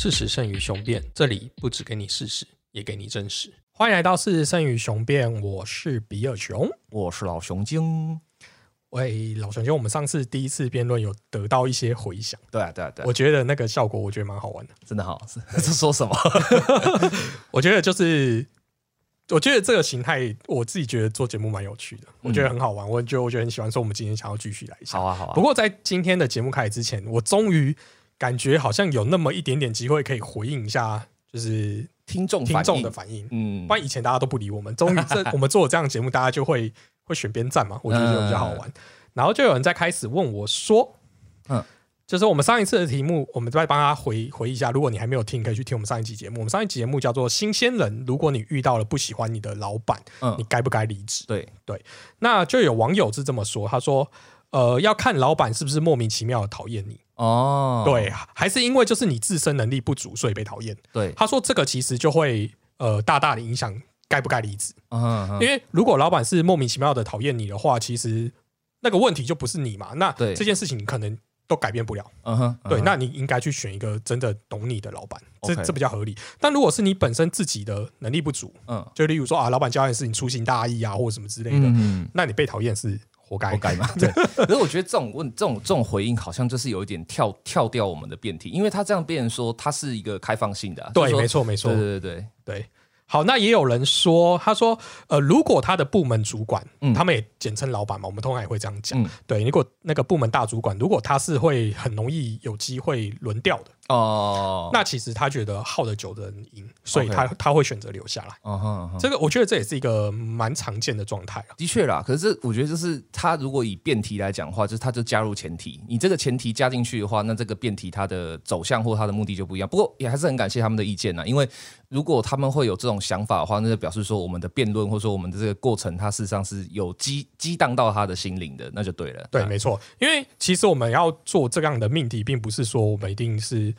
事实胜于雄辩，这里不只给你事实，也给你真实。欢迎来到事实胜于雄辩，我是比尔熊。我是老熊精。喂，老熊，就我们上次第一次辩论有得到一些回响，对啊，对啊，对啊，我觉得那个效果我觉得蛮好玩的。真的好，是 是说什么？我觉得就是，我觉得这个形态，我自己觉得做节目蛮有趣的，我觉得很好玩。我觉得我觉得很喜欢，所以我们今天想要继续来一下。好啊，好啊。不过在今天的节目开始之前，我终于感觉好像有那么一点点机会可以回应一下，就是听众听众的反应。嗯不然以前大家都不理我们，终于这 我们做了这样的节目，大家就会会选边站嘛，我觉得就比较好玩。然后就有人在开始问我说，嗯嗯，就是我们上一次的题目，我们再帮他回回忆一下。如果你还没有听，可以去听我们上一期节目。我们上一期节目叫做《新鲜人》，如果你遇到了不喜欢你的老板，嗯你该不该离职？对对，那就有网友是这么说，他说。呃，要看老板是不是莫名其妙的讨厌你，哦，对，还是因为就是你自身能力不足，所以被讨厌。对，他说这个其实就会呃大大的影响该不该离职。嗯因为如果老板是莫名其妙的讨厌你的话，其实那个问题就不是你嘛，那对。这件事情可能都改变不了。嗯哼，对，那你应该去选一个真的懂你的老板，这这比较合理。但如果是你本身自己的能力不足，嗯。就例如说啊，老板交代的事情粗心大意啊，或者什么之类的，嗯，那你被讨厌是活该。活该嘛。对，可是我觉得这种问这种这种回应好像就是有一点跳跳掉我们的辩题，因为他这样变成说他是一个开放性的啊，对，没错，没错对，对对对，对。好，那也有人说，他说，呃，如果他的部门主管，嗯他们也简称老板嘛，我们通常也会这样讲。嗯对，如果那个部门大主管，如果他是会很容易有机会轮调的，哦，那其实他觉得耗得久的人赢，所以他他会选择留下来。嗯哼嗯哼。这个我觉得这也是一个蛮常见的状态啊。的确啦，可是我觉得就是他如果以辩题来讲的话，就是他就加入前提，你这个前提加进去的话，那这个辩题它的走向或它的目的就不一样。不过也还是很感谢他们的意见呐，因为如果他们会有这种想法的话，那就表示说我们的辩论或者说我们的这个过程，它事实上是有激激荡到他的心灵的，那就对了。对，啊没错，因为其实我们要做这样的命题，并不是说我们一定是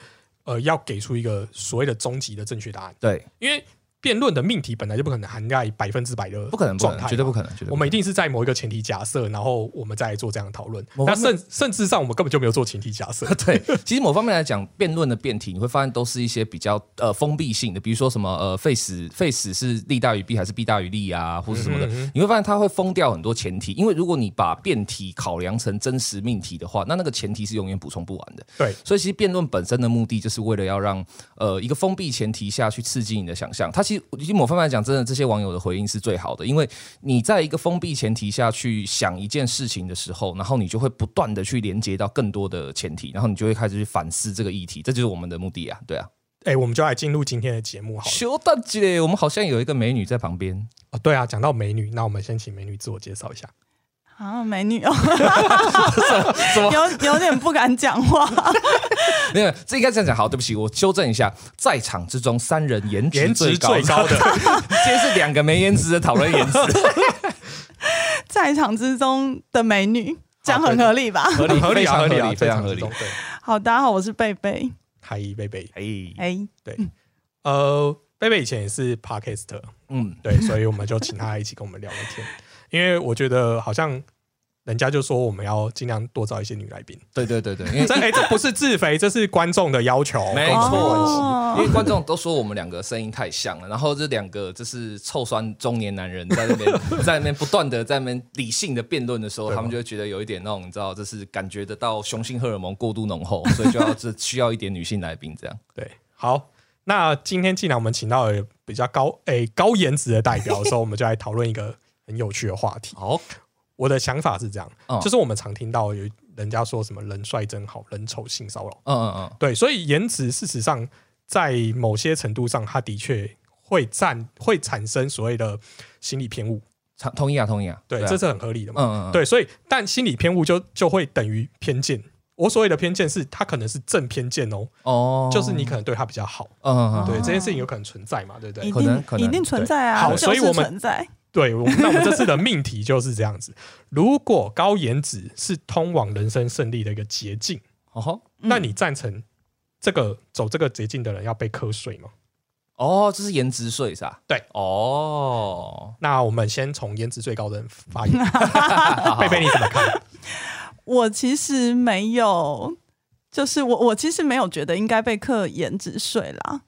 呃要给出一个所谓的终极的正确答案，对，因为辩论的命题本来就不可能涵盖百分之百的不可能，绝对不可能。我们一定是在某一个前提假设，然后我们再来做这样的讨论。那甚甚至上，我们根本就没有做前提假设。对，其实某方面来讲，辩论的辩题你会发现都是一些比较呃封闭性的，比如说什么呃 face face 是利大于弊还是弊大于利啊，或是什么的，嗯你会发现它会封掉很多前提，因为如果你把辩题考量成真实命题的话，那那个前提是永远补充不完的。对，所以其实辩论本身的目的就是为了要让呃一个封闭前提下去刺激你的想象。它其实其实某方面来讲，真的这些网友的回应是最好的，因为你在一个封闭前提下去想一件事情的时候，然后你就会不断的去连接到更多的前提，然后你就会开始去反思这个议题，这就是我们的目的啊，对啊。哎、我们就来进入今天的节目好了。修大姐，我们好像有一个美女在旁边，哦，对啊，讲到美女，那我们先请美女自我介绍一下。啊，美女哦，什么？有有点不敢讲话。没有，这应该这样讲。好，对不起，我纠正一下，在场之中三人颜值颜值最高最高的，今天是两个没颜值的讨论颜值，在场之中的美女，这样很合理吧？合理，合理啊，非常合合理啊，非常合理。好，大家好，我是贝贝。嗨，贝贝，哎，哎，呃，贝贝以前也是 podcaster，嗯，对，所以我们就请他一起跟我们聊聊天，因为我觉得好像人家就说我们要尽量多找一些女来宾，对对对对，因为这哎、这不是自肥，这是观众的要求，没错。哦因为观众都说我们两个声音太像了，然后这两个就是臭酸中年男人在那边在那边不断的在那边理性的辩论的时候，他们就会觉得有一点那种你知道，就是感觉得到雄性荷尔蒙过度浓厚，所以就要这需要一点女性来宾这样。对，好，那今天既然我们请到了比较高诶、高颜值的代表的时候，我们就来讨论一个很有趣的话题。好，我的想法是这样，嗯就是我们常听到有人家说什么人帅真好，人丑性骚扰。嗯嗯嗯，对，所以颜值事实上在某些程度上，它的确会占会产生所谓的心理偏误。同同意啊，同意啊，对，啊这是很合理的嘛。嗯嗯嗯，对，所以但心理偏误就就会等于偏见。我所谓的偏见是，他可能是正偏见哦，哦，就是你可能对他比较好。嗯嗯嗯，对，这件事情有可能存在嘛，对不对一？可能可能定一定存在啊，好就是所以我们存在。对，我们那我们这次的命题就是这样子。如果高颜值是通往人生胜利的一个捷径，哦那你赞成这个走这个捷径的人要被课税吗？哦，这是颜值税是吧？对，哦，那我们先从颜值最高的人发言。贝贝你怎么看？我其实没有，就是我我其实没有觉得应该被课颜值税啦，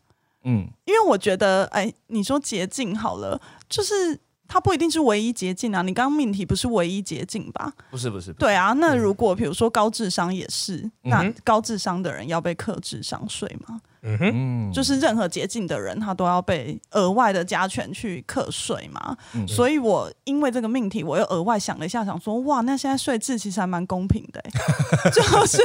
嗯，因为我觉得，哎，你说捷径好了，就是它不一定是唯一捷径啊。你刚刚命题不是唯一捷径吧？不是不是，不是对啊，那如果比如说高智商也是，那高智商的人要被克智商税吗？嗯哼，嗯，就是任何捷径的人，他都要被额外的加权去课税嘛。嗯所以我因为这个命题，我又额外想了一下，想说，哇，那现在税制其实还蛮公平的、欸，就是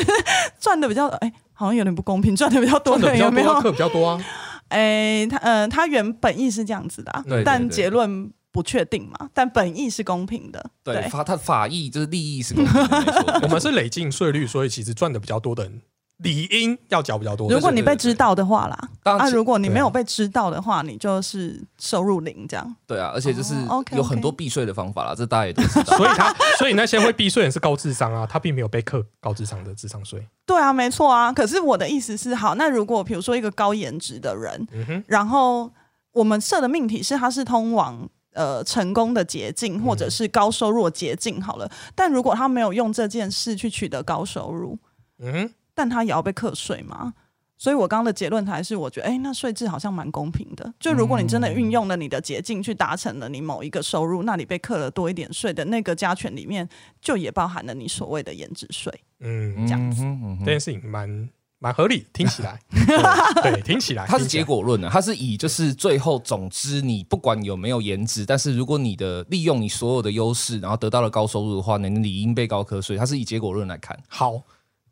赚的比较，哎、好像有点不公平，赚的比较多的赚的比较多啊，有没有？课比较多啊。哎、他呃，他原本意是这样子的、但结论不确定嘛，但本意是公平的，对法它法益就是利益是公平的，没错。我们是累进税率，所以其实赚的比较多的人，理应要缴比较多。如果你被知道的话啦，啊，当然其如果你没有被知道的话，你就是收入零这样。对啊，而且就是有很多避税的方法啦，这大家也都知道。所以他，所以那些会避税人是高智商啊，他并没有被课高智商的智商税。对啊，没错啊。可是我的意思是，好，那如果比如说一个高颜值的人，嗯，然后我们设的命题是他是通往呃成功的捷径，或者是高收入的捷径，好了。但如果他没有用这件事去取得高收入，嗯，但他也要被课税吗？所以我刚刚的结论还是，我觉得，哎，那税制好像蛮公平的。就如果你真的运用了你的捷径去达成了你某一个收入，那你被课了多一点税的那个加权里面，就也包含了你所谓的颜值税。嗯，这样子嗯哼嗯这件事情蛮蛮合理，听起来，对，对听起来，它是结果论的，它是以就是最后，总之你不管有没有颜值，但是如果你的利用你所有的优势，然后得到了高收入的话，你理应被高科税。它是以结果论来看。好。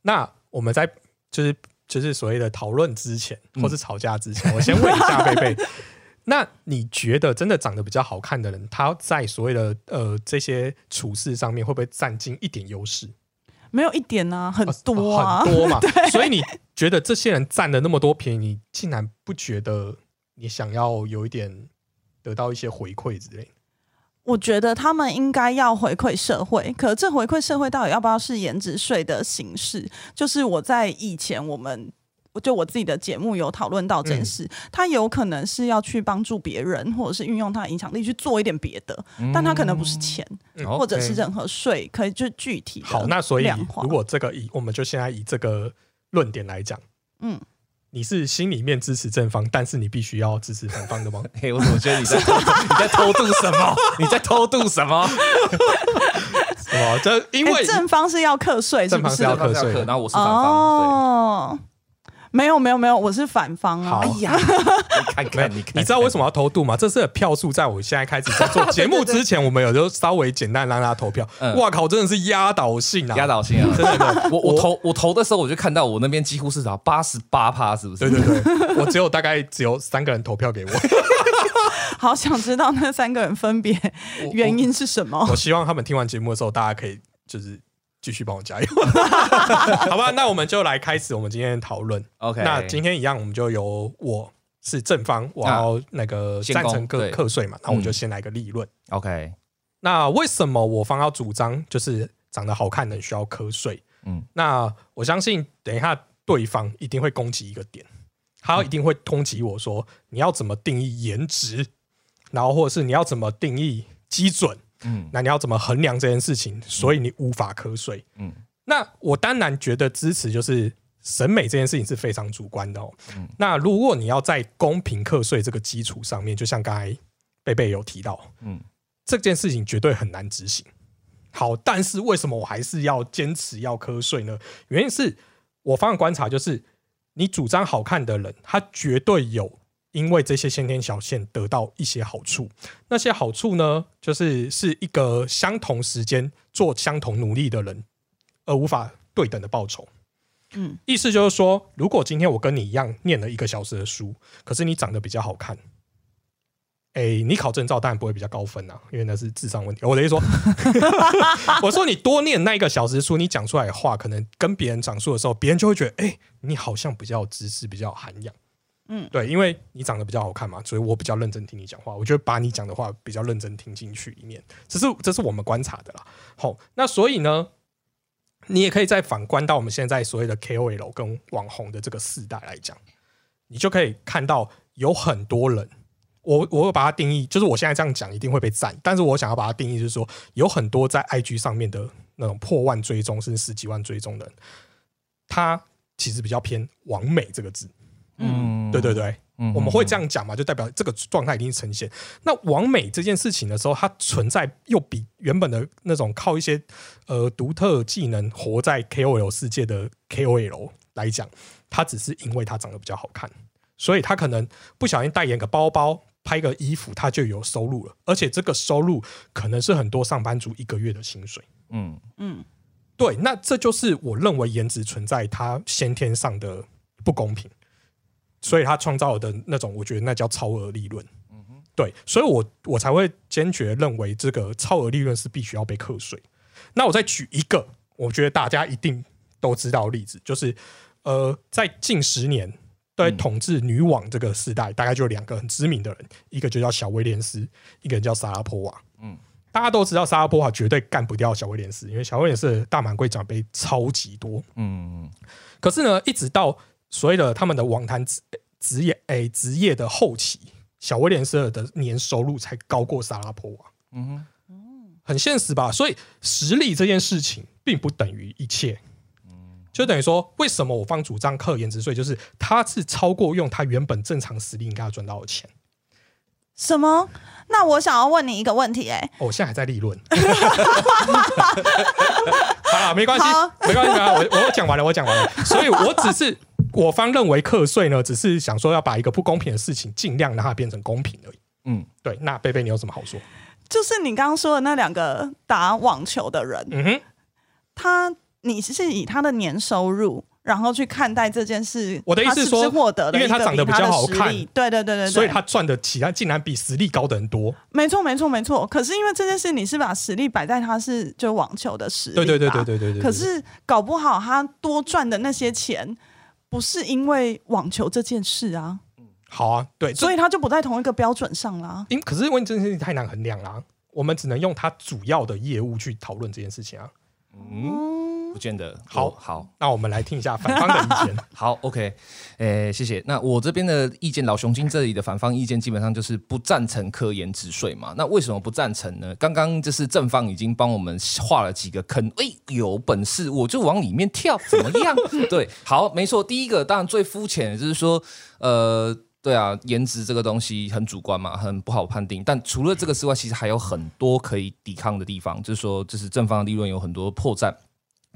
那我们在就是就是所谓的讨论之前，或是吵架之前，我先问一下贝贝，那你觉得真的长得比较好看的人，他在所谓的呃这些处事上面会不会占尽一点优势？没有一点啊，很呃多啊，很多嘛。所以你觉得这些人占了那么多便宜，你竟然不觉得你想要有一点得到一些回馈之类？我觉得他们应该要回馈社会，可这回馈社会到底要不要是颜值税的形式？就是我在以前我们。就我自己的节目有讨论到这件事，他有可能是要去帮助别人，或者是运用他的影响力去做一点别的，但他可能不是钱，嗯或者是任何税，可以就具体的好，那所以如果这个以我们就现在以这个论点来讲，嗯，你是心里面支持正方，但是你必须要支持反方的吗？嘿，我怎么觉得你在偷你在偷渡什么？你在偷渡什么？什么？这因为哎正方是要课税，是不是正方是？要课税的然后我是反方，哦，没有没有没有，我是反方啊。哎呀，你看看，你看，你知道为什么要偷渡吗？这是票数，在我现在开始在做节目之前，我们有就稍微简单让大家投票。嗯哇靠，真的是压倒性啊！压倒性啊！真的真的我我投我投的时候，我就看到我那边几乎是啥八十八趴，是不是？对对对，我只有大概只有三个人投票给我。好想知道那三个人分别原因是什么我。希望他们听完节目的时候，大家可以就是继续帮我加油，好吧？那我们就来开始我们今天的讨论。OK，那今天一样，我们就由我是正方，我要那个赞成课课税嘛，那我就嗯先来个立论。OK，那为什么我方要主张就是长得好看的人需要瞌睡？嗯那我相信等一下对方一定会攻击一个点，他一定会攻击我说你要怎么定义颜值，然后或者是你要怎么定义基准，嗯那你要怎么衡量这件事情？所以你无法瞌睡。嗯那我当然觉得支持就是审美这件事情是非常主观的哦。嗯那如果你要在公平课税这个基础上面，就像刚才贝贝有提到，嗯这件事情绝对很难执行。好，但是为什么我还是要坚持要瞌睡呢？原因是我方的观察就是，你主张好看的人，他绝对有因为这些先天小线得到一些好处。那些好处呢，就是是一个相同时间做相同努力的人，而无法对等的报酬。嗯，意思就是说，如果今天我跟你一样念了一个小时的书，可是你长得比较好看，哎、你考证照当然不会比较高分啊，因为那是智商问题。我的意思说，我说你多念那一个小时书，你讲出来的话，可能跟别人讲述的时候，别人就会觉得，哎、你好像比较有知识，比较有涵养。嗯对，因为你长得比较好看嘛，所以我比较认真听你讲话，我就把你讲的话比较认真听进去里面。这是这是我们观察的啦。好，那所以呢，你也可以再反观到我们现在所谓的 KOL 跟网红的这个世代来讲，你就可以看到有很多人，我我会把它定义，就是我现在这样讲一定会被赞，但是我想要把它定义就是说，有很多在 IG 上面的那种破万追踪甚至十几万追踪的人，他其实比较偏完美这个字。嗯，对对对，嗯我们会这样讲嘛，就代表这个状态已经呈现。那完美这件事情的时候，它存在又比原本的那种靠一些呃独特技能活在 KOL 世界的 KOL 来讲，它只是因为它长得比较好看，所以它可能不小心代言个包包。拍个衣服，他就有收入了，而且这个收入可能是很多上班族一个月的薪水。嗯嗯，对，那这就是我认为颜值存在它先天上的不公平，所以他创造的那种，我觉得那叫超额利润。嗯哼对，所以我我才会坚决认为这个超额利润是必须要被课税。那我再举一个，我觉得大家一定都知道的例子，就是呃，在近十年对统治女网这个时代，大概就有两个很知名的人，一个就叫小威廉斯，一个人叫莎拉波娃。嗯大家都知道莎拉波娃绝对干不掉小威廉斯，因为小威廉斯的大满贯奖杯超级多。嗯可是呢，一直到所谓的他们的网坛职职业诶职业的后期，小威廉斯尔的年收入才高过莎拉波娃，嗯很现实吧？所以实力这件事情并不等于一切。就等于说，为什么我方主张课颜值税？就是他是超过用他原本正常实力应该要赚到的钱。什么？那我想要问你一个问题、哎，哦，我现在还在立论。好了，没关系好，没关系啊，我我讲完了，我讲完了。所以我只是我方认为课税呢，只是想说要把一个不公平的事情尽量让它变成公平而已。嗯对，那贝贝你有什么好说？就是你刚刚说的那两个打网球的人，嗯哼，他你是以他的年收入，然后去看待这件事。我的意思是说是是获得了因为他长得比较好看力对对对对对，所以他赚的起他竟然比实力高的人多。没错没错没错。可是因为这件事，你是把实力摆在他是就网球的实力，对对对对。对对对。可是搞不好他多赚的那些钱，不是因为网球这件事啊，好啊，对，所以他就不在同一个标准上啦。因可是因为这件事情太难衡量啦，我们只能用他主要的业务去讨论这件事情啊。嗯，不见得。好好。那我们来听一下反方的意见。好，OK，诶、谢谢。那我这边的意见，老熊精这里的反方意见基本上就是不赞成科研止税嘛。那为什么不赞成呢？刚刚就是正方已经帮我们画了几个坑，诶、有本事我就往里面跳，怎么样？对，好，没错。第一个当然最肤浅的就是说，呃。对啊，颜值这个东西很主观嘛，很不好判定。但除了这个之外，其实还有很多可以抵抗的地方，就是说，就是正方的利润有很多破绽。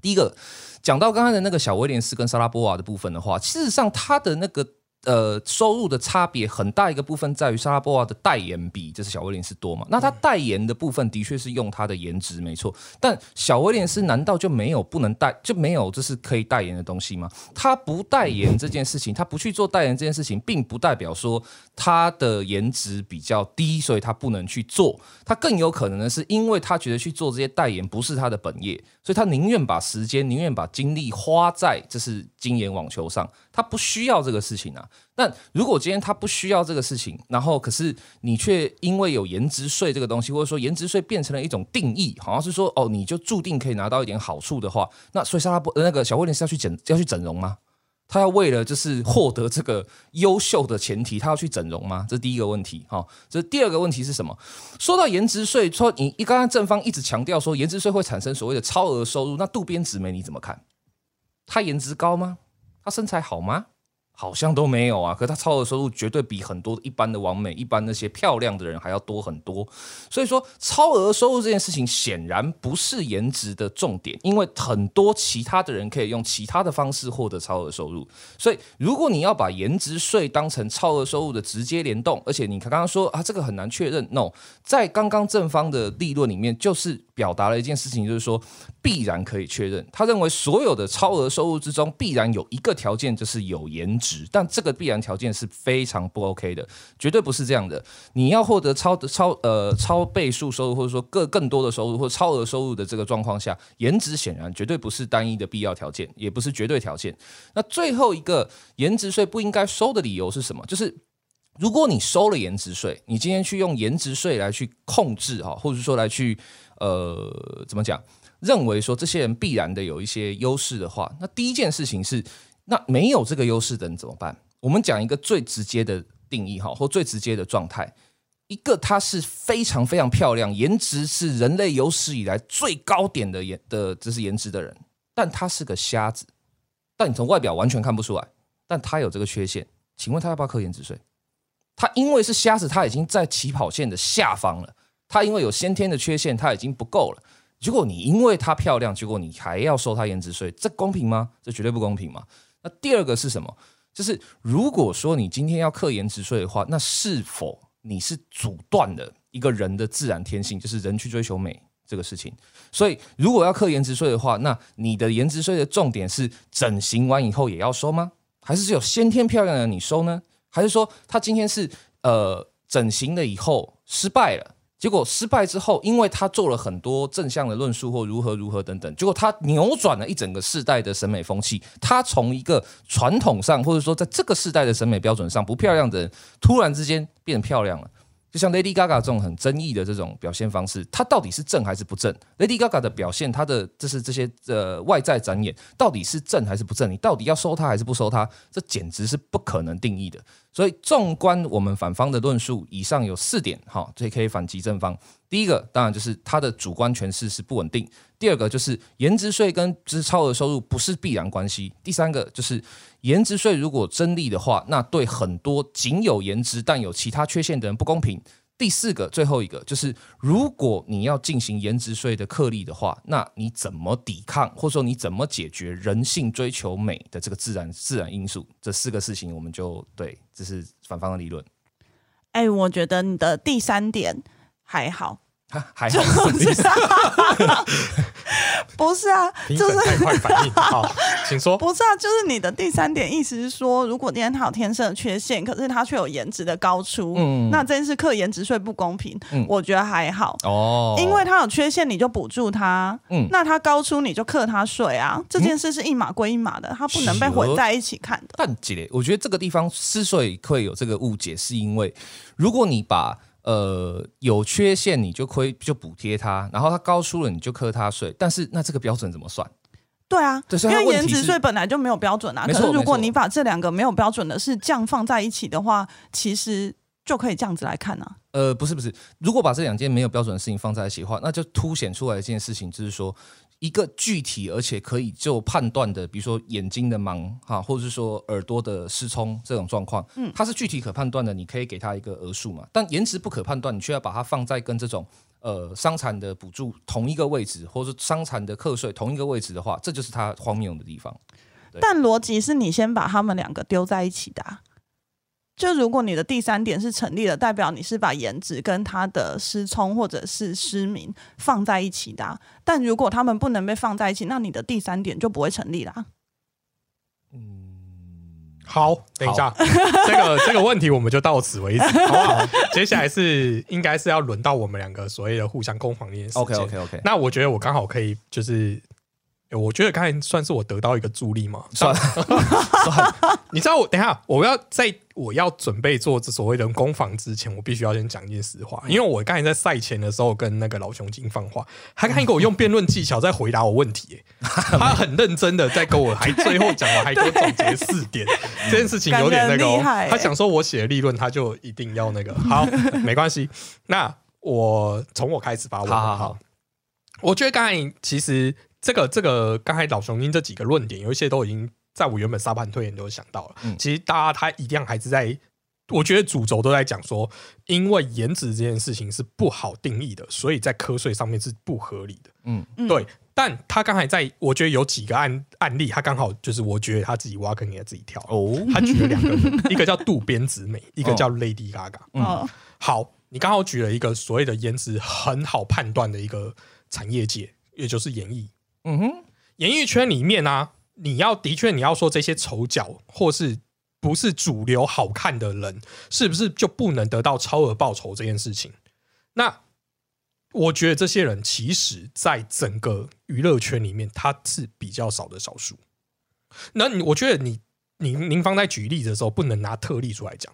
第一个讲到刚才的那个小威廉斯跟萨拉波娃的部分的话，事实上他的那个呃收入的差别很大一个部分在于莎拉波娃的代言比就是小威廉斯多嘛。那他代言的部分的确是用他的颜值没错，但小威廉斯难道就没有不能代就没有就是可以代言的东西吗？他不代言这件事情，他不去做代言这件事情，并不代表说他的颜值比较低，所以他不能去做。他更有可能的是，因为他觉得去做这些代言不是他的本业，所以他宁愿把时间、宁愿把精力花在这是精研网球上，他不需要这个事情啊。那如果今天他不需要这个事情，然后可是你却因为有颜值税这个东西，或者说颜值税变成了一种定义，好像是说哦，你就注定可以拿到一点好处的话，那所以莎拉波那个小威廉是要去整要去整容吗？他要为了就是获得这个优秀的前提，他要去整容吗？这是第一个问题。哈、这第二个问题是什么？说到颜值税，说你一刚刚正方一直强调说颜值税会产生所谓的超额收入，那渡边直美你怎么看？她颜值高吗？他身材好吗？好像都没有啊，可他超额收入绝对比很多一般的完美、一般那些漂亮的人还要多很多。所以说，超额收入这件事情显然不是颜值的重点，因为很多其他的人可以用其他的方式获得超额收入。所以，如果你要把颜值税当成超额收入的直接联动，而且你刚刚说啊，这个很难确认。No，在刚刚正方的立论里面，就是表达了一件事情，就是说必然可以确认。他认为所有的超额收入之中，必然有一个条件就是有颜值。但这个必然条件是非常不 OK 的，绝对不是这样的。你要获得超的超呃超倍数收入，或者说更更多的收入或超额收入的这个状况下，颜值显然绝对不是单一的必要条件，也不是绝对条件。那最后一个颜值税不应该收的理由是什么？就是如果你收了颜值税，你今天去用颜值税来去控制哈，或者说来去呃怎么讲？认为说这些人必然的有一些优势的话，那第一件事情是。那没有这个优势的人怎么办？我们讲一个最直接的定义哈，或最直接的状态，一个她是非常非常漂亮，颜值是人类有史以来最高点的颜的，这是颜值的人，但他是个瞎子，但你从外表完全看不出来，但他有这个缺陷，请问他要不要扣颜值税？他因为是瞎子，他已经在起跑线的下方了，他因为有先天的缺陷，他已经不够了。如果你因为她漂亮，结果你还要收她颜值税，这公平吗？这绝对不公平嘛。那第二个是什么？就是如果说你今天要课颜值税的话，那是否你是阻断了一个人的自然天性，就是人去追求美这个事情？所以如果要课颜值税的话，那你的颜值税的重点是整形完以后也要收吗？还是只有先天漂亮的你收呢？还是说他今天是呃整形了以后失败了？结果失败之后，因为他做了很多正向的论述或如何如何等等，结果他扭转了一整个世代的审美风气。他从一个传统上，或者说在这个世代的审美标准上不漂亮的人，突然之间变漂亮了。就像 Lady Gaga 这种很争议的这种表现方式，它到底是正还是不正？Lady Gaga 的表现，它的就是这些呃外在展演，到底是正还是不正？你到底要收它还是不收它？这简直是不可能定义的。所以，纵观我们反方的论述，以上有四点，哈，这可以反击正方。第一个，当然就是它的主观诠释是不稳定；第二个，就是颜值税跟就是超额收入不是必然关系；第三个，就是颜值税如果真立的话，那对很多仅有颜值但有其他缺陷的人不公平。第四个，最后一个就是，如果你要进行颜值税的克例的话，那你怎么抵抗，或者说你怎么解决人性追求美的这个自然自然因素？这四个事情，我们就对，这是反方的理论。哎，我觉得你的第三点还好。还好，不是啊，就是太快反应。好，请说。不是啊，就是你的第三点意思是说，如果今天他有天生的缺陷，可是他却有颜值的高出，嗯，那这件事课颜值税不公平。嗯，我觉得还好哦，因为他有缺陷，你就补助他，嗯，那他高出你就课他税啊，这件事是一码归一码的，他不能被混在一起看的。但姐，我觉得这个地方之所以会有这个误解，是因为如果你把呃，有缺陷你就亏就补贴他，然后他高出了你就扣他税，但是那这个标准怎么算？对啊，因为颜值税本来就没有标准啊。可是如果你把这两个没有标准的是这样放在一起的话，其实就可以这样子来看啊。呃，不是不是，如果把这两件没有标准的事情放在一起的话，那就凸显出来一件事情，就是说。一个具体而且可以就判断的，比如说眼睛的盲哈，或者是说耳朵的失聪这种状况，嗯，它是具体可判断的，你可以给它一个额数嘛。但颜值不可判断，你却要把它放在跟这种呃伤残的补助同一个位置，或者伤残的课税同一个位置的话，这就是它荒谬的地方。但逻辑是你先把他们两个丢在一起的。就如果你的第三点是成立的，代表你是把颜值跟他的失聪或者是失明放在一起的。但如果他们不能被放在一起，那你的第三点就不会成立啦。嗯，好，等一下，这个这个问题我们就到此为止，好不好？接下来是应该是要轮到我们两个所谓的互相攻防的件事 OK OK OK。那我觉得我刚好可以就是。我觉得刚才算是我得到一个助力嘛，算 算。你知道我等下我要在我要准备做这所谓的攻防之前，我必须要先讲一件实话，因为我刚才在赛前的时候跟那个老熊精放话，他刚才给我用辩论技巧在回答我问题，他很认真的在跟我，还最后讲完还给我总结四点，这件事情有点那个，他想说我写的立论他就一定要那个，好，没关系，那我从我开始吧，好好好，我觉得刚才其实。这个这个刚才老雄鹰这几个论点，有一些都已经在我原本沙盘推演都想到了。其实大家他一样还是在，我觉得主轴都在讲说，因为颜值这件事情是不好定义的，所以在瞌睡上面是不合理的。嗯，对。但他刚才在，我觉得有几个案案例，他刚好就是我觉得他自己挖坑给他自己跳。哦，他举了两个，一个叫渡边直美，一个叫 Lady Gaga。嗯，好，你刚好举了一个所谓的颜值很好判断的一个产业界，也就是演艺。嗯哼，演艺圈里面啊，你要的确你要说这些丑角或是不是主流好看的人，是不是就不能得到超额报酬这件事情？那我觉得这些人其实在整个娱乐圈里面，他是比较少的少数。那你我觉得你您您方在举例的时候，不能拿特例出来讲。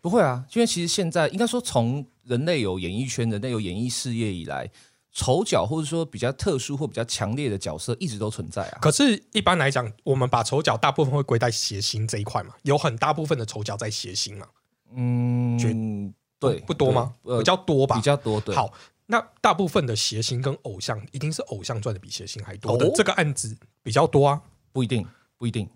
不会啊，因为其实现在应该说，从人类有演艺圈、人类有演艺事业以来。丑角或者说比较特殊或比较强烈的角色一直都存在啊。可是，一般来讲，我们把丑角大部分会归在谐星这一块嘛，有很大部分的丑角在谐星嘛。嗯，对，不多吗？比较多吧，比较多。对，好，那大部分的谐星跟偶像，一定是偶像赚的比谐星还多的。这个案子比较多啊，不一定。不一定。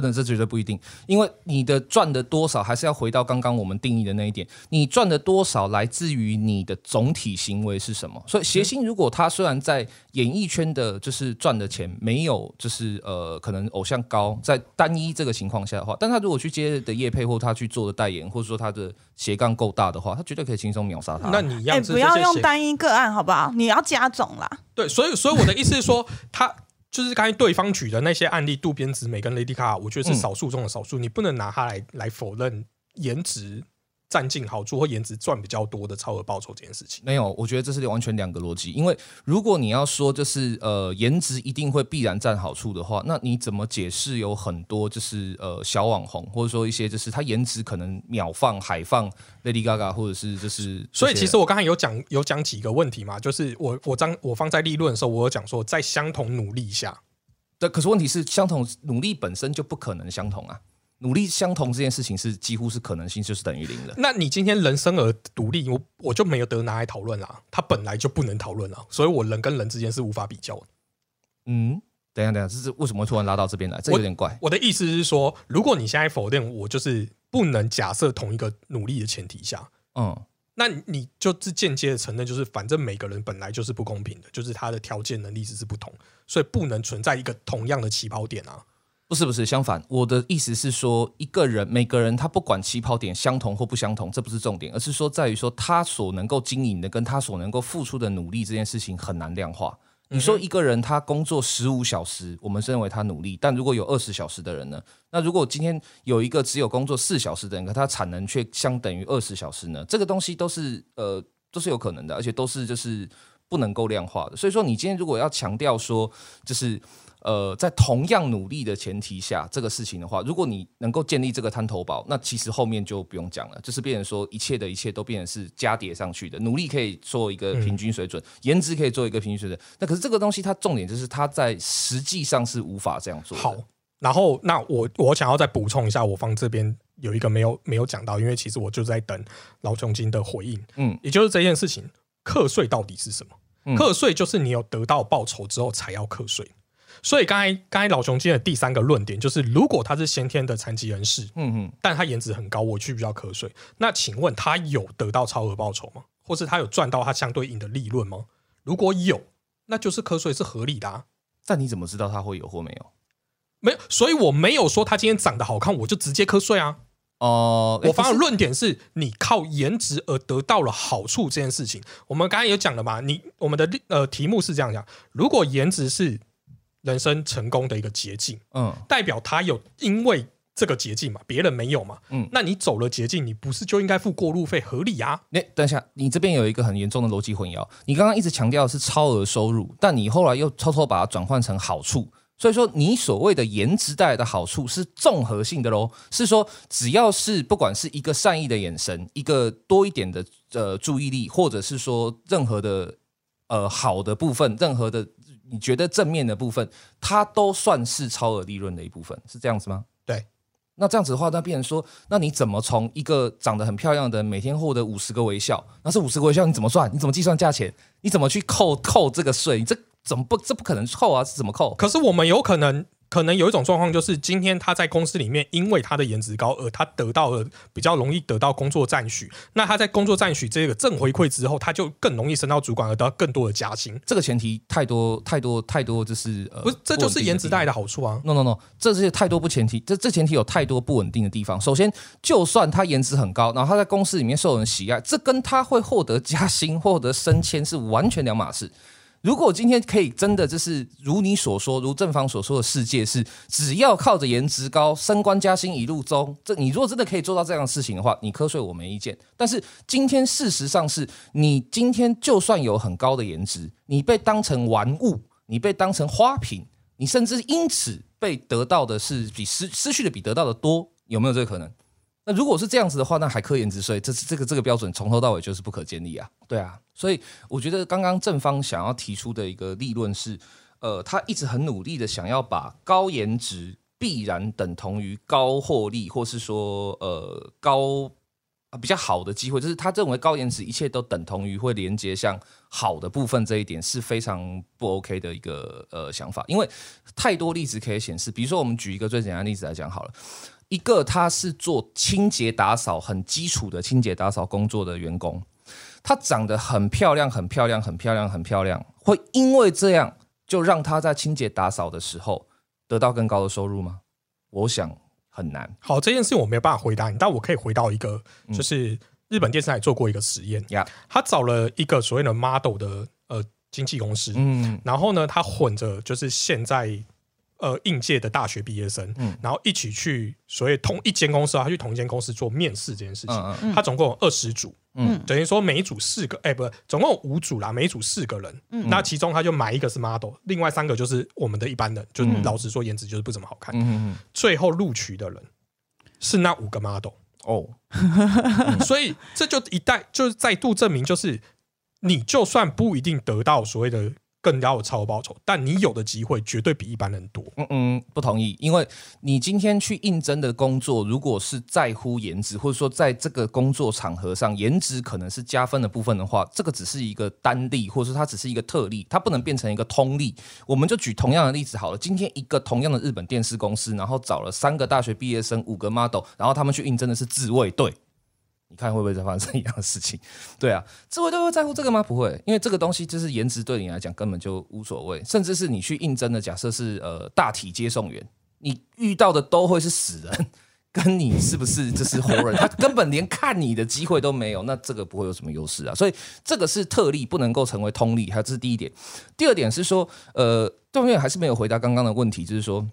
真的，这绝对不一定，因为你的赚的多少还是要回到刚刚我们定义的那一点，你赚的多少来自于你的总体行为是什么。所以谐星如果他虽然在演艺圈的，就是赚的钱没有，就是呃，可能偶像高，在单一这个情况下的话，但他如果去接的业配或他去做的代言，或者说他的斜杠够大的话，他绝对可以轻松秒杀他。那你一样哎，是不要用单一个案好不好？你要加总啦。对，所以所以我的意思是说，他就是刚才对方举的那些案例，渡边直美跟 Lady Gaga，我觉得是嗯。少数中的少数，你不能拿它来来否认颜值占尽好处或颜值赚比较多的超额报酬这件事情。没有，我觉得这是完全两个逻辑。因为如果你要说就是呃颜值一定会必然占好处的话，那你怎么解释有很多就是呃小网红，或者说一些就是他颜值可能秒放海放 Lady Gaga，或者是就是所以其实我刚才有讲有讲几个问题嘛，就是我我张我放在立论的时候，我有讲说，在相同努力下，对，可是问题是相同努力本身就不可能相同啊。努力相同这件事情是几乎是可能性就是等于零了。那你今天人生而独立，我我就没有得拿来讨论啦，它本来就不能讨论啦，所以我人跟人之间是无法比较的。嗯，等一下等一下，这是为什么会突然拉到这边来？这有点怪。我的意思是说，如果你现在否定我，就是不能假设同一个努力的前提下，嗯，那你就是间接的承认，就是反正每个人本来就是不公平的，就是他的条件能力只是不同，所以不能存在一个同样的起跑点啊。不是不是，相反，我的意思是说，一个人每个人他不管起跑点相同或不相同，这不是重点，而是说在于说他所能够经营的跟他所能够付出的努力这件事情很难量化。你说一个人他工作十五小时，我们认为他努力，但如果有二十小时的人呢？那如果今天有一个只有工作四小时的人，可他产能却相等于二十小时呢？这个东西都是呃都是有可能的，而且都是就是不能够量化的。所以说，你今天如果要强调说，就是呃，在同样努力的前提下，这个事情的话，如果你能够建立这个滩头堡，那其实后面就不用讲了，就是变成说一切的一切都变成是加叠上去的，努力可以做一个平均水准，颜值可以做一个平均水准。那可是这个东西，它重点就是它在实际上是无法这样做的。好，然后那我我想要再补充一下，我方这边有一个没有没有讲到，因为其实我就在等老琼金的回应，嗯也就是这件事情，课税到底是什么？嗯课税就是你有得到报酬之后才要课税。所以刚才刚才老熊今天的第三个论点就是，如果他是先天的残疾人士，嗯嗯，但他颜值很高，我去比较瞌睡，那请问他有得到超额报酬吗？或是他有赚到他相对应的利润吗？如果有，那就是瞌睡是合理的啊。但你怎么知道他会有或没有？没有，所以我没有说他今天长得好看，我就直接瞌睡啊。哦、诶我方的论点是你靠颜值而得到了好处这件事情，我们刚才有讲了嘛？你我们的呃题目是这样讲：如果颜值是人生成功的一个捷径，嗯，代表他有因为这个捷径嘛，别人没有嘛，嗯那你走了捷径，你不是就应该付过路费，合理啊？那、等一下，你这边有一个很严重的逻辑混淆。你刚刚一直强调的是超额收入，但你后来又偷偷把它转换成好处。所以说，你所谓的颜值带来的好处是综合性的喽，是说只要是不管是一个善意的眼神，一个多一点的呃注意力，或者是说任何的呃好的部分，任何的你觉得正面的部分，它都算是超额利润的一部分，是这样子吗？对。那这样子的话，那变成说，那你怎么从一个长得很漂亮的人每天获得五十个微笑？那是五十个微笑你怎么算？你怎么计算价钱？你怎么去扣扣这个税？你这怎么不这不可能扣啊？是怎么扣？可是我们有可能，可能有一种状况，就是今天他在公司里面，因为他的颜值高，而他得到了比较容易得到工作赞许。那他在工作赞许这个正回馈之后，他就更容易升到主管，而得到更多的加薪。这个前提太多太多太多，就是呃，不是，这就是颜值带来的。的好处啊。No No No，这是太多不前提，这这前提有太多不稳定的地方。首先，就算他颜值很高，然后他在公司里面受人喜爱，这跟他会获得加薪、获得升迁是完全两码事。如果今天可以真的就是如你所说，如正方所说的世界是只要靠着颜值高升官加薪一路中，这你如果真的可以做到这样的事情的话，你瞌睡我没意见。但是今天事实上是你今天就算有很高的颜值，你被当成玩物，你被当成花瓶，你甚至因此被得到的是比失失去的比得到的多，有没有这个可能？那如果是这样子的话，那还科研之税，这是这个这个标准从头到尾就是不可建立啊。对啊，所以我觉得刚刚正方想要提出的一个立论是，呃，他一直很努力的想要把高颜值必然等同于高获利，或是说呃高啊比较好的机会，就是他认为高颜值一切都等同于会连接向好的部分这一点是非常不 OK 的一个呃想法，因为太多例子可以显示，比如说我们举一个最简单的例子来讲好了。一个他是做清洁打扫很基础的清洁打扫工作的员工，他长得很漂亮，很漂亮，很漂亮，很漂亮，会因为这样就让他在清洁打扫的时候得到更高的收入吗？我想很难。好，这件事我没有办法回答你，但我可以回到一个，就是日本电视台做过一个实验，呀，他找了一个所谓的 model 的呃经纪公司，嗯然后呢，他混着就是现在呃应届的大学毕业生，嗯然后一起去所谓同一间公司啊，他去同一间公司做面试这件事情。嗯嗯他总共有二十组，嗯等于说每一组四个，哎、不，总共有五组啦，每一组四个人。嗯那其中他就买一个是 model，另外三个就是我们的一般人，就嗯老实说颜值就是不怎么好看。嗯嗯最后录取的人是那五个 model，哦，所以这就一代就是再度证明，就是你就算不一定得到所谓的更高的超额报酬，但你有的机会绝对比一般人多。嗯嗯，不同意，因为你今天去应征的工作，如果是在乎颜值，或者说在这个工作场合上，颜值可能是加分的部分的话，这个只是一个单例，或者说它只是一个特例，它不能变成一个通例。我们就举同样的例子好了，今天一个同样的日本电视公司，然后找了三个大学毕业生，五个 model，然后他们去应征的是自卫队。你看会不会再发生一样的事情？对啊，智慧都会在乎这个吗？不会，因为这个东西就是颜值对你来讲根本就无所谓，甚至是你去应征的，假设是呃大体接送员，你遇到的都会是死人，跟你是不是这是活人，他根本连看你的机会都没有，那这个不会有什么优势啊。所以这个是特例，不能够成为通例，还有这是第一点。第二点是说，呃，对面还是没有回答刚刚的问题，就是说，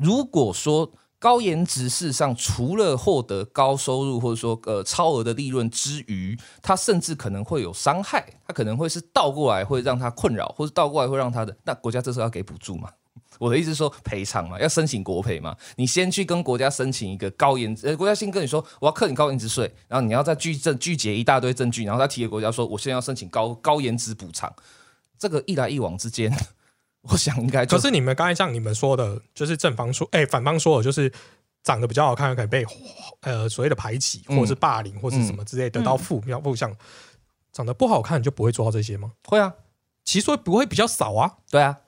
如果说高颜值事实上除了获得高收入或者说呃超额的利润之余，它甚至可能会有伤害，它可能会是倒过来会让他困扰，或者倒过来会让他的那国家这时候要给补助嘛？我的意思是说赔偿嘛，要申请国赔嘛。你先去跟国家申请一个高颜值，呃，国家先跟你说我要克你高颜值税，然后你要再拒证聚结一大堆证据，然后再提给国家说我现在要申请高高颜值补偿。这个一来一往之间，我想应该可是你们刚才像你们说的，就是正方说，哎、反方说的就是长得比较好看，可以被呃所谓的排挤，嗯或者是霸凌，或者是什么之类，得到负面负向。长得不好看，就不会做到这些吗？会啊，其实不会比较少啊。对啊，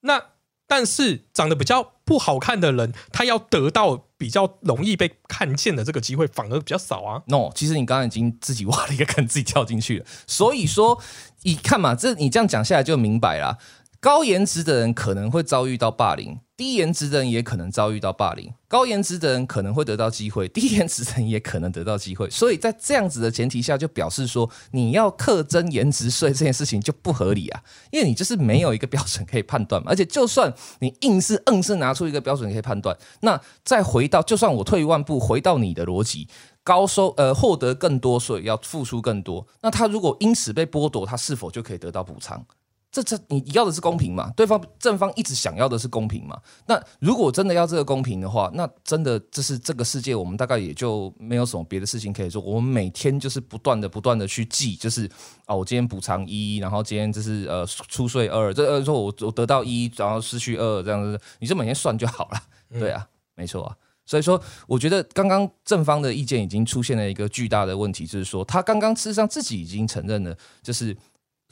那但是长得比较不好看的人，他要得到比较容易被看见的这个机会，反而比较少啊。no，其实你刚刚已经自己挖了一个 坑，自己跳进去了。所以说，你看嘛，这你这样讲下来就明白了。高颜值的人可能会遭遇到霸凌，低颜值的人也可能遭遇到霸凌。高颜值的人可能会得到机会，低颜值的人也可能得到机会。所以在这样子的前提下，就表示说你要课征颜值税这件事情就不合理啊，因为你就是没有一个标准可以判断嘛。而且就算你硬是硬是拿出一个标准可以判断，那再回到，就算我退一万步回到你的逻辑，高收呃获得更多，所以要付出更多。那他如果因此被剥夺，他是否就可以得到补偿？这这你要的是公平嘛？对方正方一直想要的是公平嘛？那如果真的要这个公平的话，那真的这是这个世界，我们大概也就没有什么别的事情可以做。我们每天就是不断的不断的去记，就是啊，我今天补偿一，然后今天就是呃出税二，这呃说我我得到一，然后失去二这样子，你就每天算就好了。对啊，没错啊。所以说，我觉得刚刚正方的意见已经出现了一个巨大的问题，就是说他刚刚事实上自己已经承认了，就是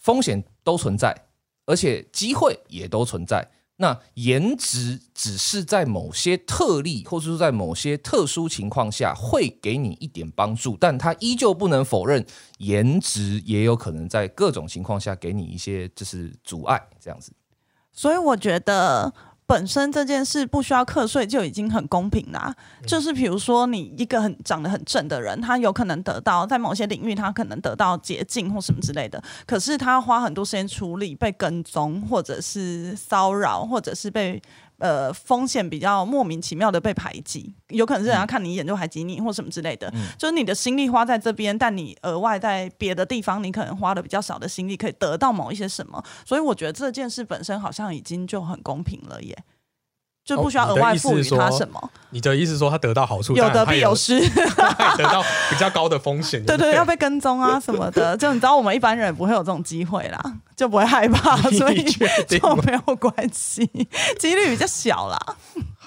风险都存在，而且机会也都存在。那颜值只是在某些特例，或者说在某些特殊情况下会给你一点帮助，但它依旧不能否认颜值也有可能在各种情况下给你一些就是阻碍，这样子。所以我觉得本身这件事不需要课税就已经很公平啦。就是比如说你一个很长得很正的人，他有可能得到在某些领域他可能得到捷径或什么之类的，可是他花很多时间处理被跟踪，或者是骚扰，或者是被。呃，风险比较莫名其妙的被排挤，有可能是人家看你一眼就排挤你，或什么之类的。就是你的心力花在这边，但你额外在别的地方，你可能花的比较少的心力，可以得到某一些什么。所以我觉得这件事本身好像已经就很公平了耶，就不需要额外赋予他什么。你的意思是说他得到好处，有得必有失，得到比较高的风险。对对对，要被跟踪啊什么的，就你知道我们一般人不会有这种机会啦，就不会害怕，所以就没有关系，几率比较小啦。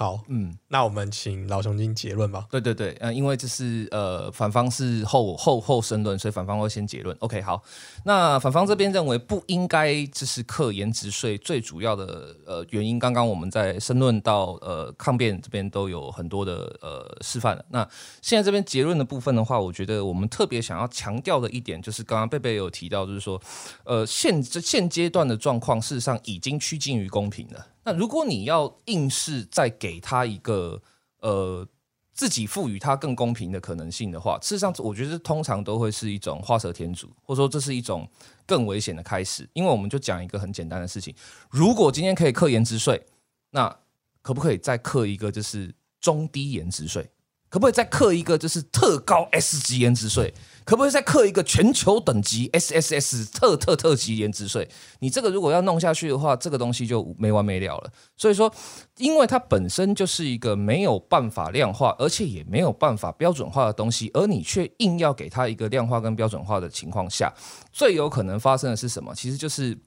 好，嗯，那我们请老熊精结论吧。对对对，呃，因为这是呃反方是后后后申论，所以反方会先结论。OK，好，那反方这边认为不应该就是课颜值税，最主要的呃原因，刚刚我们在申论到呃抗辩这边都有很多的呃示范了。那现在这边结论的部分的话，我觉得我们特别想要强调的一点，就是刚刚贝贝有提到，就是说，呃现这现阶段的状况，事实上已经趋近于公平了。那如果你要硬是再给他一个呃自己赋予他更公平的可能性的话，事实上我觉得通常都会是一种画蛇添足，或者说这是一种更危险的开始。因为我们就讲一个很简单的事情：如果今天可以课颜值税，那可不可以再课一个就是中低颜值税？可不可以再课一个就是特高 S 级颜值税？可不可以再刻一个全球等级 SSS 特特特级颜值税？你这个如果要弄下去的话，这个东西就没完没了了。所以说，因为它本身就是一个没有办法量化，而且也没有办法标准化的东西，而你却硬要给它一个量化跟标准化的情况下，最有可能发生的是什么？其实就是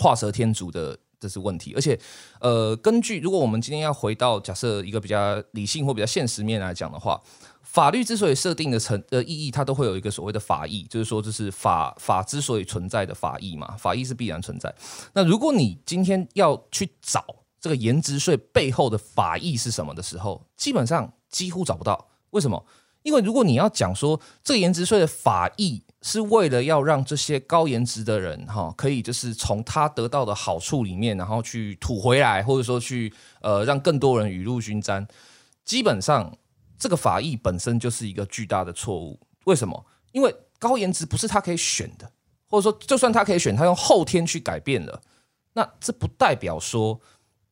画蛇添足的。这是问题，而且，呃，根据如果我们今天要回到假设一个比较理性或比较现实面来讲的话，法律之所以设定的成的意义，它都会有一个所谓的法义，就是说这是法法之所以存在的法义嘛，法义是必然存在。那如果你今天要去找这个颜值税背后的法义是什么的时候，基本上几乎找不到。为什么？因为如果你要讲说这颜值税的法益是为了要让这些高颜值的人哈，可以就是从他得到的好处里面，然后去吐回来，或者说去呃让更多人雨露均沾，基本上这个法益本身就是一个巨大的错误。为什么？因为高颜值不是他可以选的，或者说就算他可以选，他用后天去改变了，那这不代表说。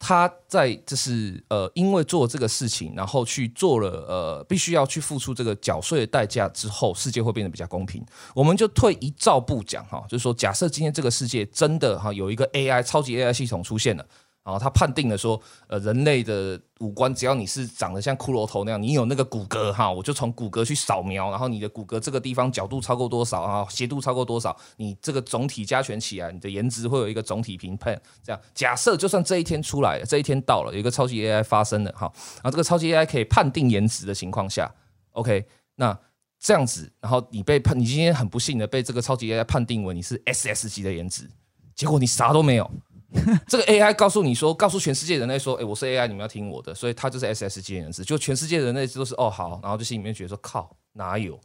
他在就是呃，因为做这个事情，然后去做了呃，必须要去付出这个缴税的代价之后，世界会变得比较公平。我们就退一兆步讲哈，就是说，假设今天这个世界真的哈有一个 AI 超级 AI 系统出现了。然后他判定了说，呃，人类的五官只要你是长得像骷髅头那样，你有那个骨骼哈，我就从骨骼去扫描，然后你的骨骼这个地方角度超过多少啊，斜度超过多少，你这个总体加权起来，你的颜值会有一个总体评判。这样假设就算这一天出来，这一天到了，有一个超级 AI 发生了哈，然后这个超级 AI 可以判定颜值的情况下，OK，那这样子，然后你被判，你今天很不幸的被这个超级 AI 判定为你是 SS 级的颜值，结果你啥都没有。这个 AI 告诉你说，告诉全世界人类说，哎，我是 AI，你们要听我的，所以他就是 SSG 人士，就全世界人类都是哦好，然后就心里面觉得说，靠，哪有？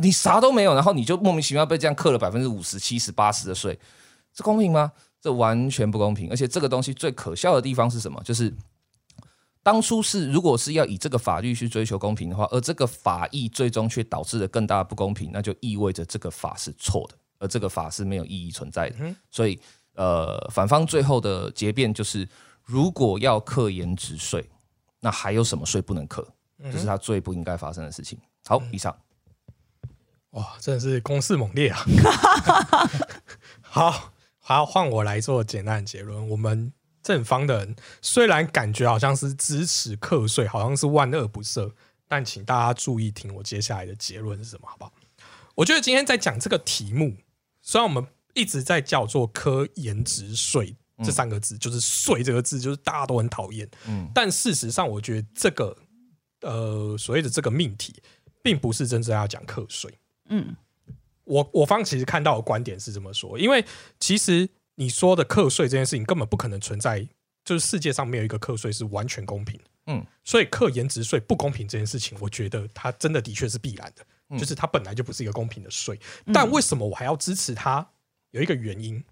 你啥都没有，然后你就莫名其妙被这样克了百分之五十、七十、八十的税，这公平吗？这完全不公平。而且这个东西最可笑的地方是什么？就是当初是如果是要以这个法律去追求公平的话，而这个法益最终却导致了更大的不公平，那就意味着这个法是错的，而这个法是没有意义存在的。所以。呃，反方最后的结辩就是，如果要课延值税，那还有什么税不能课？这是他最不应该发生的事情。好，以上。哇，真的是攻势猛烈啊！好，好，换我来做简单的结论。我们正方的人虽然感觉好像是支持课税，好像是万恶不赦，但请大家注意听我接下来的结论是什么，好不好？我觉得今天在讲这个题目，虽然我们。一直在叫做“科颜值税”这三个字，就是“税”这个字，就是大家都很讨厌。嗯，但事实上，我觉得这个呃所谓的这个命题，并不是真正要讲课税。嗯，我我方其实看到的观点是这么说，因为其实你说的课税这件事情根本不可能存在，就是世界上没有一个课税是完全公平。嗯，所以课颜值税不公平这件事情，我觉得它真的的确是必然的，就是它本来就不是一个公平的税。但为什么我还要支持它？有一个原因，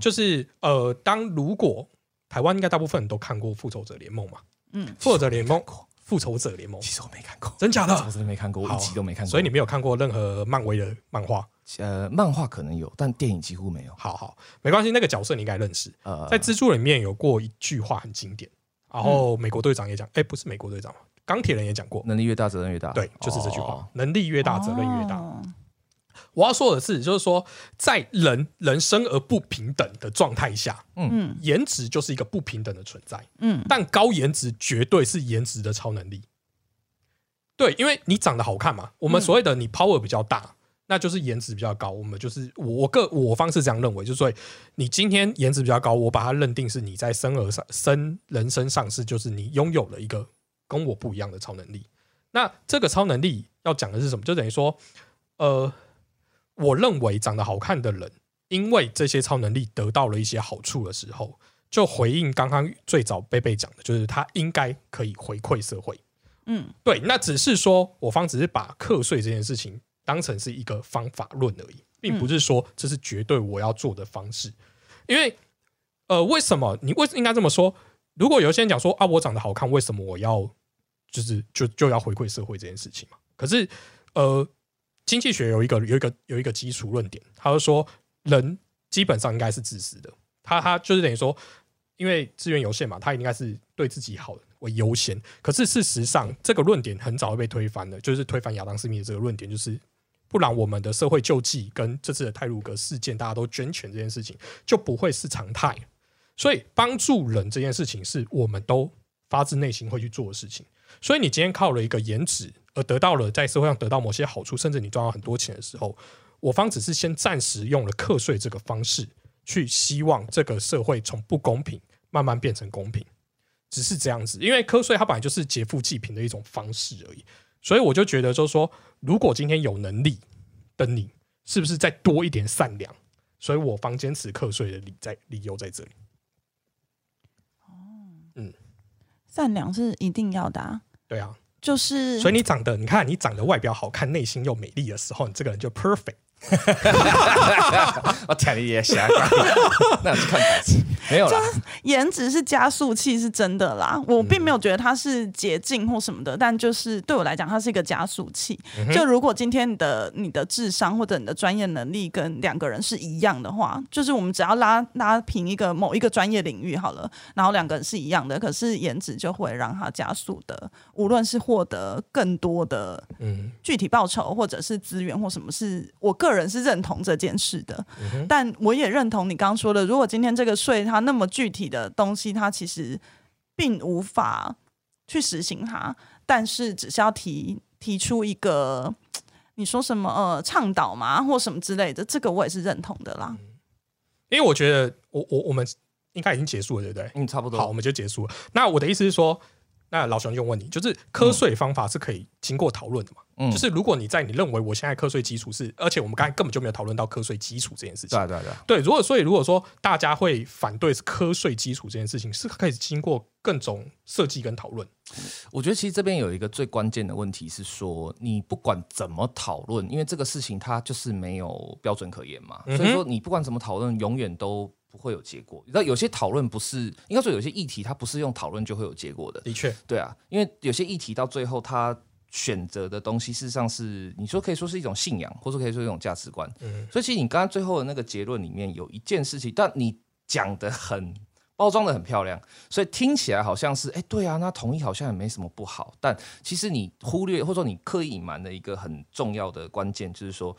就是呃，当如果台湾应该大部分人都看过《复仇者联盟》嘛，嗯，《复仇者联盟》《复仇者联盟》，其实我没看过，真假的？我真的没看过，我一集都没看过，所以你没有看过任何漫威的漫画？呃，漫画可能有，但电影几乎没有。好好，没关系，那个角色你应该认识。呃，在蜘蛛里面有过一句话很经典，然后美国队长也讲，哎，不是美国队长，钢铁人也讲过，能力越大，责任越大。对，就是这句话，能力越大，责任越大。我要说的是，就是说，在人人生而不平等的状态下，嗯，颜值就是一个不平等的存在，嗯，但高颜值绝对是颜值的超能力，对，因为你长得好看嘛，我们所谓的你 power 比较大，那就是颜值比较高，我们就是我个我方是这样认为，就是说你今天颜值比较高，我把它认定是你在生而上生人生上是就是你拥有了一个跟我不一样的超能力。那这个超能力要讲的是什么？就等于说，呃，我认为长得好看的人，因为这些超能力得到了一些好处的时候，就回应刚刚最早贝贝讲的，就是他应该可以回馈社会。嗯，对，那只是说我方只是把课税这件事情当成是一个方法论而已，并不是说这是绝对我要做的方式。因为，呃，为什么你为应该这么说？如果有些人讲说啊，我长得好看，为什么我要就是就就要回馈社会这件事情嘛？可是，呃，经济学有一个有一个有一个基础论点，他就说人基本上应该是自私的，他他就是等于说，因为资源有限嘛，他应该是对自己好为优先。可是事实上，这个论点很早就被推翻了，就是推翻亚当斯密的这个论点，就是不然我们的社会救济跟这次的泰鲁格事件，大家都捐钱这件事情就不会是常态。所以帮助人这件事情是我们都发自内心会去做的事情。所以你今天靠了一个颜值而得到了在社会上得到某些好处，甚至你赚到很多钱的时候，我方只是先暂时用了课税这个方式去希望这个社会从不公平慢慢变成公平，只是这样子。因为课税它本来就是劫富济贫的一种方式而已。所以我就觉得，就是说，如果今天有能力的你，是不是再多一点善良？所以我方坚持课税的理在理由在这里。哦，嗯善良是一定要的、啊，对啊，就是所以你长得，你看你长得外表好看，内心又美丽的时候，你这个人就 perfect。我天你也瞎讲，那去看台词没有啦。颜值是加速器，是真的啦。我并没有觉得它是捷径或什么的，但就是对我来讲，它是一个加速器。就如果今天你的你的智商或者你的专业能力跟两个人是一样的话，就是我们只要拉拉平一个某一个专业领域好了，然后两个人是一样的，可是颜值就会让它加速的，无论是获得更多的嗯具体报酬，或者是资源或什么，是我个人是认同这件事的。嗯但我也认同你刚刚说的，如果今天这个税它那么具体的东西，它其实并无法去实行它，但是只是要提提出一个。你说什么呃倡导嘛，或什么之类的，这个我也是认同的啦。因为我觉得我我我们应该已经结束了，对不对？嗯，差不多。好，我们就结束了。那我的意思是说，那老熊就问你，就是瞌睡方法是可以经过讨论的嘛？嗯就是如果你在你认为我现在瞌睡基础是，而且我们刚才根本就没有讨论到瞌睡基础这件事情对。啊对啊对啊，对，如果所以如果说大家会反对瞌睡基础这件事情，是可以经过各种设计跟讨论。我觉得其实这边有一个最关键的问题是说，你不管怎么讨论，因为这个事情它就是没有标准可言嘛，嗯所以说你不管怎么讨论，永远都不会有结果。你知道有些讨论不是，应该说有些议题它不是用讨论就会有结果的。的确，对啊，因为有些议题到最后它选择的东西，事实上是你说可以说是一种信仰，或者说可以说一种价值观。嗯所以其实你刚刚最后的那个结论里面有一件事情，但你讲的很包装的很漂亮，所以听起来好像是哎，对啊，那同意好像也没什么不好。但其实你忽略或者说你刻意隐瞒的一个很重要的关键，就是说，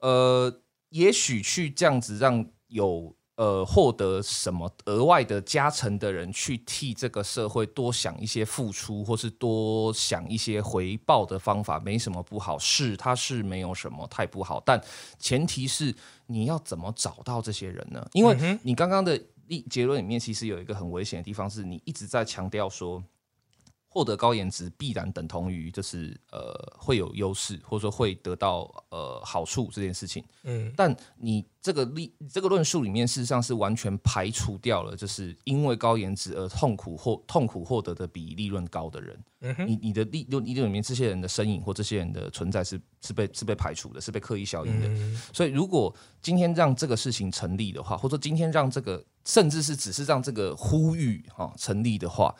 呃，也许去这样子让有。呃，获得什么额外的加成的人去替这个社会多想一些付出，或是多想一些回报的方法，没什么不好。是，它是没有什么太不好，但前提是你要怎么找到这些人呢？因为你刚刚的立结论里面，其实有一个很危险的地方，是你一直在强调说，获得高颜值必然等同于就是呃会有优势，或者说会得到呃好处这件事情。嗯但你这个例这个论述里面，事实上是完全排除掉了，就是因为高颜值而痛苦或痛苦获得的比利润高的人。嗯，你你的利利润里面这些人的身影或这些人的存在是是被是被排除的，是被刻意效应的。嗯所以如果今天让这个事情成立的话，或者说今天让这个甚至是只是让这个呼吁哈、成立的话，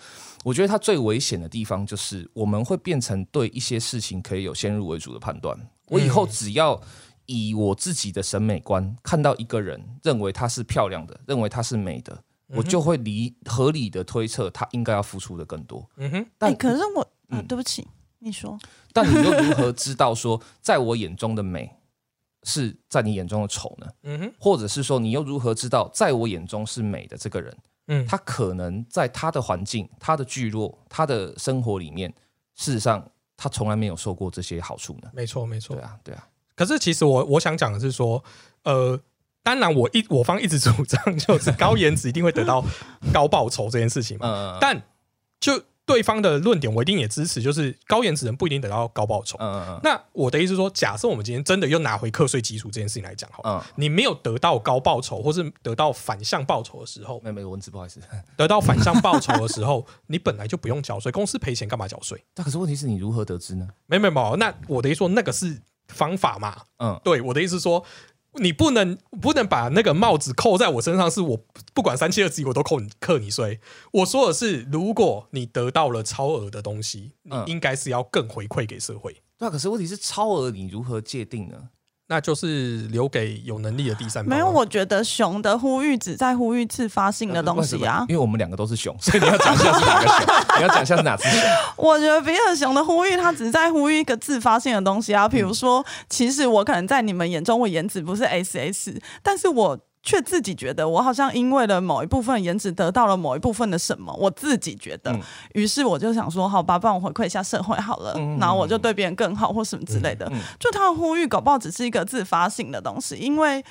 我觉得它最危险的地方就是我们会变成对一些事情可以有先入为主的判断。我以后只要以我自己的审美观看到一个人，认为她是漂亮的，认为她是美的，我就会理合理的推测他应该要付出的更多。嗯哼，但哎、可是我对不起，你说，但你又如何知道说，在我眼中的美是在你眼中的丑呢？嗯哼，或者是说，你又如何知道，在我眼中是美的这个人，嗯，他可能在他的环境、他的聚落、他的生活里面，事实上他从来没有受过这些好处呢？没错没错对。啊，对啊，可是其实我我想讲的是说，呃，当然我一我方一直主张就是高颜值一定会得到高报酬这件事情嘛，嗯，但就对方的论点我一定也支持，就是高颜值人不一定得到高报酬。嗯嗯那我的意思是说，假设我们今天真的又拿回课税基础这件事情来讲好，嗯，你没有得到高报酬，或是得到反向报酬的时候，没有文字，不好意思。得到反向报酬的时候，你本来就不用缴税，公司赔钱干嘛缴税？但可是问题是你如何得知呢？没有没有没，那我的意思说那个是方法嘛？嗯，对，我的意思是说，你不能不能把那个帽子扣在我身上，是我不管三七二十一我都扣你扣你税。我说的是，如果你得到了超额的东西，你嗯应该是要更回馈给社会，对啊，可是问题是超额你如何界定呢？那就是留给有能力的第三。没有，我觉得熊的呼吁只在呼吁自发性的东西啊因。为我们两个都是熊，所以你要讲一下是哪个熊，你要讲一下是哪只熊。我觉得比尔熊的呼吁，他只在呼吁一个自发性的东西啊。比如说，其实我可能在你们眼中，我颜值不是 SS，但是我却自己觉得，我好像因为了某一部分颜值得到了某一部分的什么，我自己觉得嗯，于是我就想说，好吧，帮我回馈一下社会好了，嗯然后我就对别人更好或什么之类的。嗯就他的呼吁，搞不好只是一个自发性的东西，因为。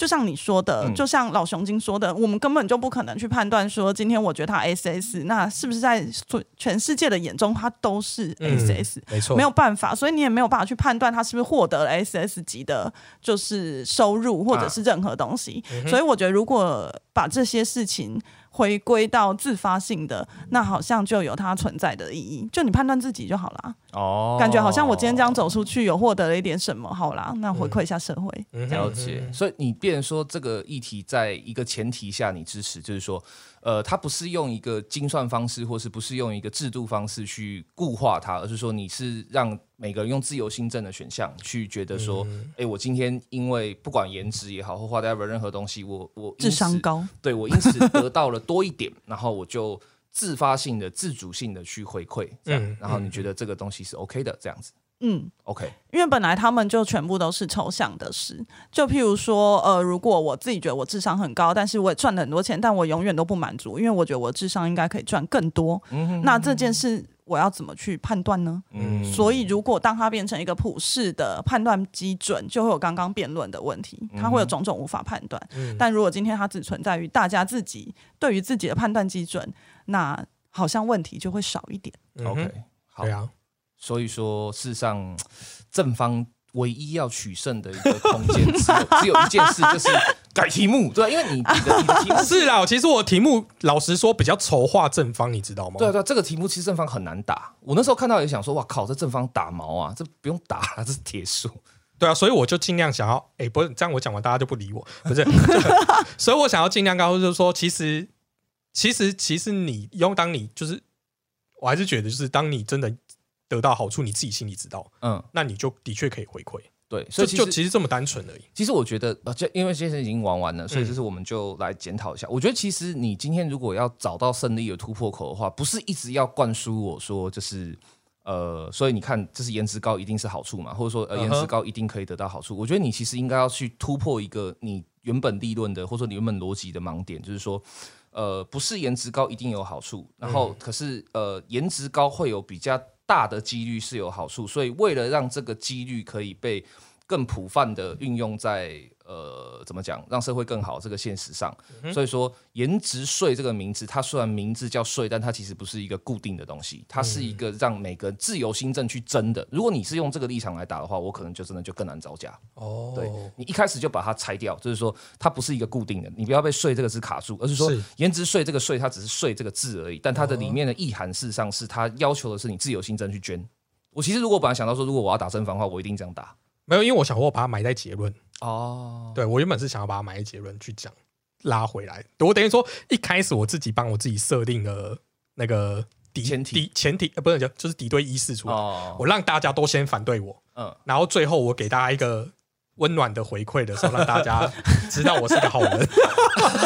就像你说的，嗯就像老熊精说的，我们根本就不可能去判断说，今天我觉得他 SS，那是不是在所全世界的眼中他都是嗯 SS？、没错，没有办法，所以你也没有办法去判断他是不是获得了 SS 级的，就是收入或者是任何东西。所以我觉得，如果把这些事情回归到自发性的，那好像就有它存在的意义。就你判断自己就好啦，哦。感觉好像我今天这样走出去，有获得了一点什么，好啦，那回馈一下社会。嗯。了解，所以你变说这个议题在一个前提下你支持，就是说，呃，它不是用一个精算方式，或是不是用一个制度方式去固化它，而是说你是让每个人用自由新政的选项去觉得说，哎、我今天因为不管颜值也好，或 whatever 任何东西，我我智商高，对我因此得到了多一点，然后我就自发性的、自主性的去回馈，这样，嗯然后你觉得这个东西是 OK 的，这样子嗯。，OK，因为本来他们就全部都是抽象的事，就譬如说，呃，如果我自己觉得我智商很高，但是我也赚了很多钱，但我永远都不满足，因为我觉得我的智商应该可以赚更多。那这件事我要怎么去判断呢？嗯，所以，如果当它变成一个普世的判断基准，就会有刚刚辩论的问题，它会有种种无法判断。嗯但如果今天它只存在于大家自己对于自己的判断基准，那好像问题就会少一点。嗯 OK，好对，啊，所以说，事实上，正方唯一要取胜的一个空间，只有 只有一件事，就是改题目。对啊，因为你你的你的题目 是啦。其实我题目老实说比较筹划正方，你知道吗？对啊对啊，这个题目其实正方很难打。我那时候看到也想说，哇靠，这正方打毛啊，这不用打了，这是铁树。对啊，所以我就尽量想要，哎、不是这样，我讲完大家就不理我，不是，所以我想要尽量告诉，就是说，其实，其实，其实你用当你就是，我还是觉得，就是当你真的得到好处，你自己心里知道，嗯，那你就的确可以回馈，对，所所以就以其实这么单纯而已。其实我觉得，呃，就因为先生已经玩完了，所以嗯就是我们就来检讨一下。我觉得其实你今天如果要找到胜利的突破口的话，不是一直要灌输我说就是。呃，所以你看，这是颜值高一定是好处嘛，或者说呃颜值高一定可以得到好处。我觉得你其实应该要去突破一个你原本立论的，或者说你原本逻辑的盲点，就是说，呃，不是颜值高一定有好处，然后可是呃颜值高会有比较大的几率是有好处，所以为了让这个几率可以被更普泛的运用在呃怎么讲，让社会更好这个现实上。所以说，颜值税这个名字，它虽然名字叫税，但它其实不是一个固定的东西，它是一个让每个自由新政去争的。如果你是用这个立场来打的话，我可能就真的就更难招架。哦对你一开始就把它拆掉，就是说它不是一个固定的，你不要被“税”这个字卡住，而是说颜值税这个“税”它只是“税”这个字而已，但它的里面的意涵事实上是它要求的是你自由新政去捐。我其实如果本来想到说，如果我要打正方的话，我一定这样打。没有，因为我想我把它埋在结论，哦，对我原本是想要把它买一结论去讲，拉回来。我等于说一开始我自己帮我自己设定了那个敌前提敌前提，呃，不是就就是敌对意识出来，哦，我让大家都先反对我，嗯，然后最后我给大家一个温暖的回馈的时候，让大家知道我是个好人。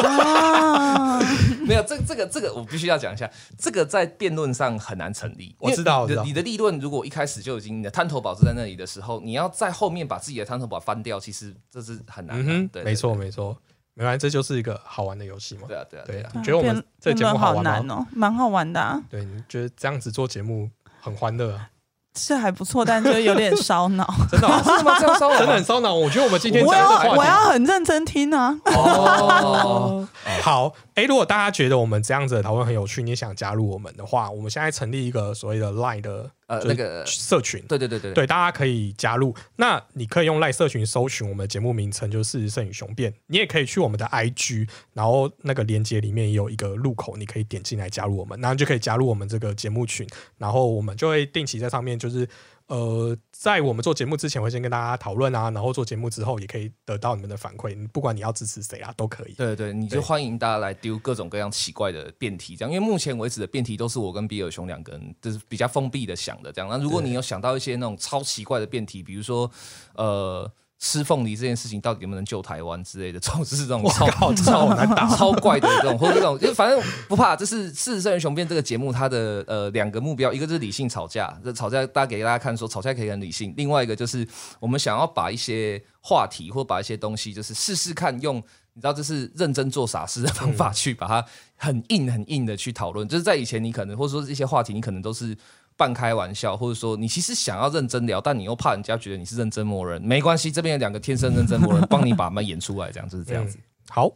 啊，没有这这个这个我必须要讲一下，这个在辩论上很难成立。我知道我知道你的你的立论如果一开始就已经你的滩头堡是在那里的时候，你要在后面把自己的滩头堡翻掉，其实这是很难的。嗯哼，对，没错对没错，没关系，这就是一个好玩的游戏嘛。对啊对啊对对啊。你觉得我们这个节目好玩哦，蛮好玩的、啊。对，你觉得这样子做节目很欢乐啊？是还不错，但就有点烧脑。真的啊、真的吗？这样烧真的很烧脑。我觉得我们今天我要我要很认真听啊！哦，好，哎、如果大家觉得我们这样子的讨论很有趣，你也想加入我们的话，我们现在成立一个所谓的 Line 的呃那个社群。对对对对对，大家可以加入。那你可以用 Line 社群搜寻我们的节目名称，就是“事实胜于雄辩”。你也可以去我们的 IG，然后那个连接里面也有一个入口，你可以点进来加入我们，然后就可以加入我们这个节目群。然后我们就会定期在上面，就是呃，在我们做节目之前会先跟大家讨论啊，然后做节目之后也可以得到你们的反馈。不管你要支持谁啊，都可以。对对，你就对欢迎大家来丢各种各样奇怪的辩题，这样，因为目前为止的辩题都是我跟比尔熊两个人就是比较封闭的想的这样。那如果你有想到一些那种超奇怪的辩题，比如说呃。吃凤梨这件事情到底能不能救台湾之类的，这种就是 这种超靠超难打 超怪的这种，或者这种，就反正不怕。这是《事实胜于雄辩》这个节目，它的呃两个目标，一个就是理性吵架，这吵架大家给大家看说吵架可以很理性；另外一个就是我们想要把一些话题或把一些东西，就是试试看用。你知道，这是认真做傻事的方法，去把它很硬、很硬的去讨论。就是在以前，你可能或者说一些话题，你可能都是半开玩笑，或者说你其实想要认真聊，但你又怕人家觉得你是认真磨人。没关系，这边有两个天生认真磨人，帮你把มัน演出来，这样就是这样子。好，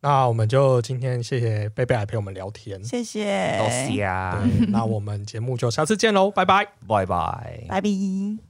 那我们就今天谢谢贝贝来陪我们聊天。谢谢，多谢啊，那我们节目就下次见喽，拜拜。拜拜。拜拜。